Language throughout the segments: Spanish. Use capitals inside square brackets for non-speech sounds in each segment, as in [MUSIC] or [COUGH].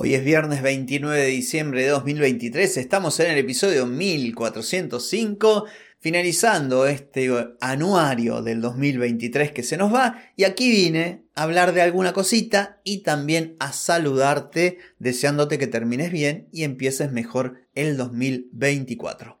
Hoy es viernes 29 de diciembre de 2023, estamos en el episodio 1405, finalizando este anuario del 2023 que se nos va y aquí vine a hablar de alguna cosita y también a saludarte deseándote que termines bien y empieces mejor el 2024.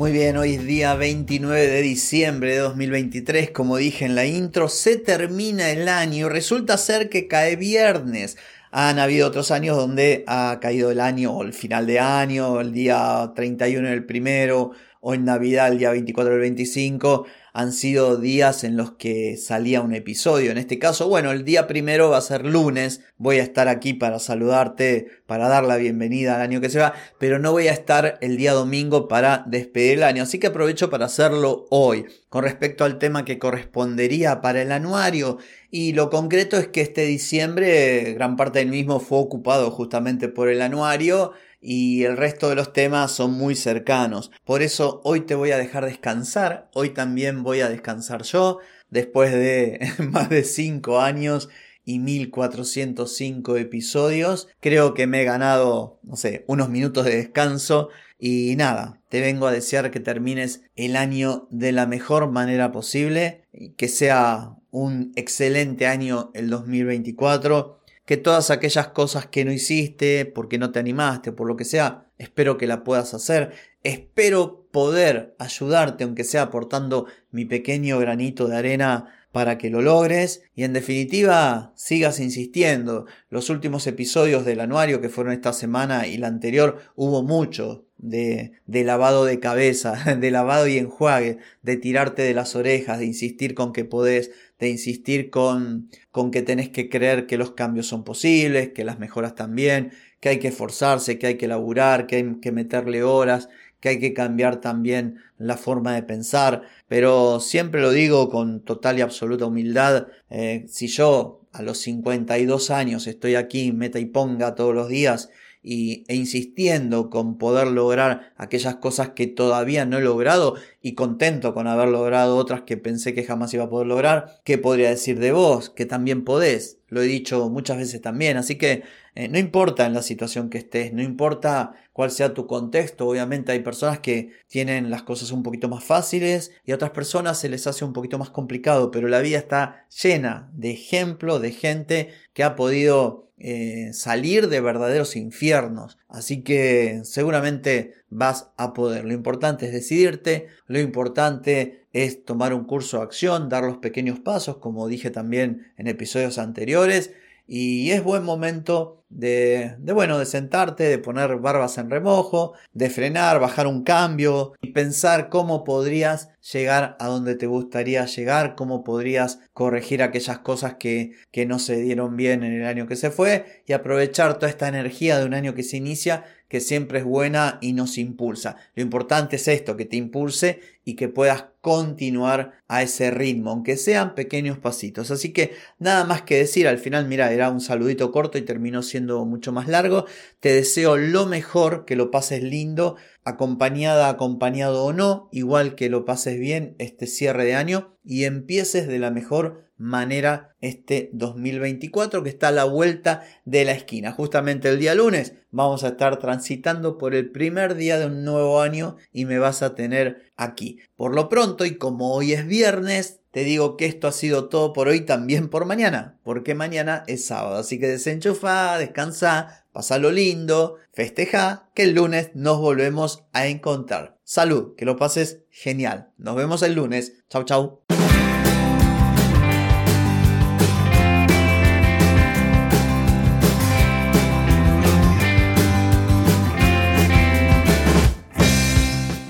Muy bien, hoy es día 29 de diciembre de 2023, como dije en la intro, se termina el año, resulta ser que cae viernes. Han habido otros años donde ha caído el año o el final de año, el día 31 el primero, o en Navidad el día 24 el 25 han sido días en los que salía un episodio. En este caso, bueno, el día primero va a ser lunes. Voy a estar aquí para saludarte, para dar la bienvenida al año que se va, pero no voy a estar el día domingo para despedir el año. Así que aprovecho para hacerlo hoy. Con respecto al tema que correspondería para el anuario, y lo concreto es que este diciembre gran parte del mismo fue ocupado justamente por el anuario y el resto de los temas son muy cercanos. Por eso hoy te voy a dejar descansar, hoy también voy a descansar yo, después de [LAUGHS] más de 5 años y 1405 episodios. Creo que me he ganado, no sé, unos minutos de descanso y nada, te vengo a desear que termines el año de la mejor manera posible, que sea un excelente año el 2024 que todas aquellas cosas que no hiciste, porque no te animaste, por lo que sea, espero que la puedas hacer. Espero poder ayudarte, aunque sea aportando mi pequeño granito de arena para que lo logres y en definitiva sigas insistiendo. Los últimos episodios del anuario que fueron esta semana y la anterior hubo mucho de, lavado de cabeza, [LAUGHS] de lavado y enjuague, de tirarte de las orejas, de insistir con que podés, de insistir con, con que tenés que creer que los cambios son posibles, que las mejoras también, que hay que esforzarse, que hay que laburar, que hay que meterle horas, que hay que cambiar también la forma de pensar, pero siempre lo digo con total y absoluta humildad, eh, si yo a los 52 años estoy aquí, meta y ponga todos los días, y, e insistiendo con poder lograr aquellas cosas que todavía no he logrado y contento con haber logrado otras que pensé que jamás iba a poder lograr, ¿qué podría decir de vos? Que también podés, lo he dicho muchas veces también, así que eh, no importa en la situación que estés, no importa cuál sea tu contexto, obviamente hay personas que tienen las cosas un poquito más fáciles y a otras personas se les hace un poquito más complicado, pero la vida está llena de ejemplos de gente que ha podido eh, salir de verdaderos infiernos. Así que seguramente vas a poder. Lo importante es decidirte, lo importante es tomar un curso de acción, dar los pequeños pasos, como dije también en episodios anteriores. Y es buen momento de, de, bueno, de sentarte, de poner barbas en remojo, de frenar, bajar un cambio y pensar cómo podrías llegar a donde te gustaría llegar, cómo podrías corregir aquellas cosas que, que no se dieron bien en el año que se fue y aprovechar toda esta energía de un año que se inicia que siempre es buena y nos impulsa. Lo importante es esto, que te impulse y que puedas continuar a ese ritmo, aunque sean pequeños pasitos. Así que nada más que decir, al final, mira, era un saludito corto y terminó siendo mucho más largo. Te deseo lo mejor, que lo pases lindo, acompañada, acompañado o no, igual que lo pases bien este cierre de año y empieces de la mejor manera este 2024 que está a la vuelta de la esquina. Justamente el día lunes vamos a estar transitando por el primer día de un nuevo año y me vas a tener aquí. Por lo pronto y como hoy es viernes, te digo que esto ha sido todo por hoy, también por mañana, porque mañana es sábado. Así que desenchufa, descansa, lo lindo, festeja, que el lunes nos volvemos a encontrar. Salud, que lo pases genial. Nos vemos el lunes. Chau, chau.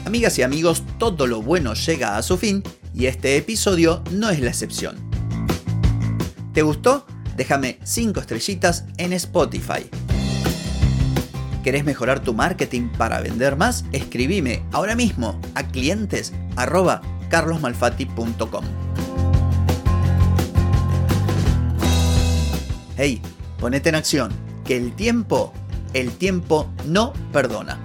Amigas y amigos, todo lo bueno llega a su fin y este episodio no es la excepción. ¿Te gustó? Déjame 5 estrellitas en Spotify. ¿Querés mejorar tu marketing para vender más? Escribime ahora mismo a clientes. Hey, ponete en acción, que el tiempo, el tiempo no perdona.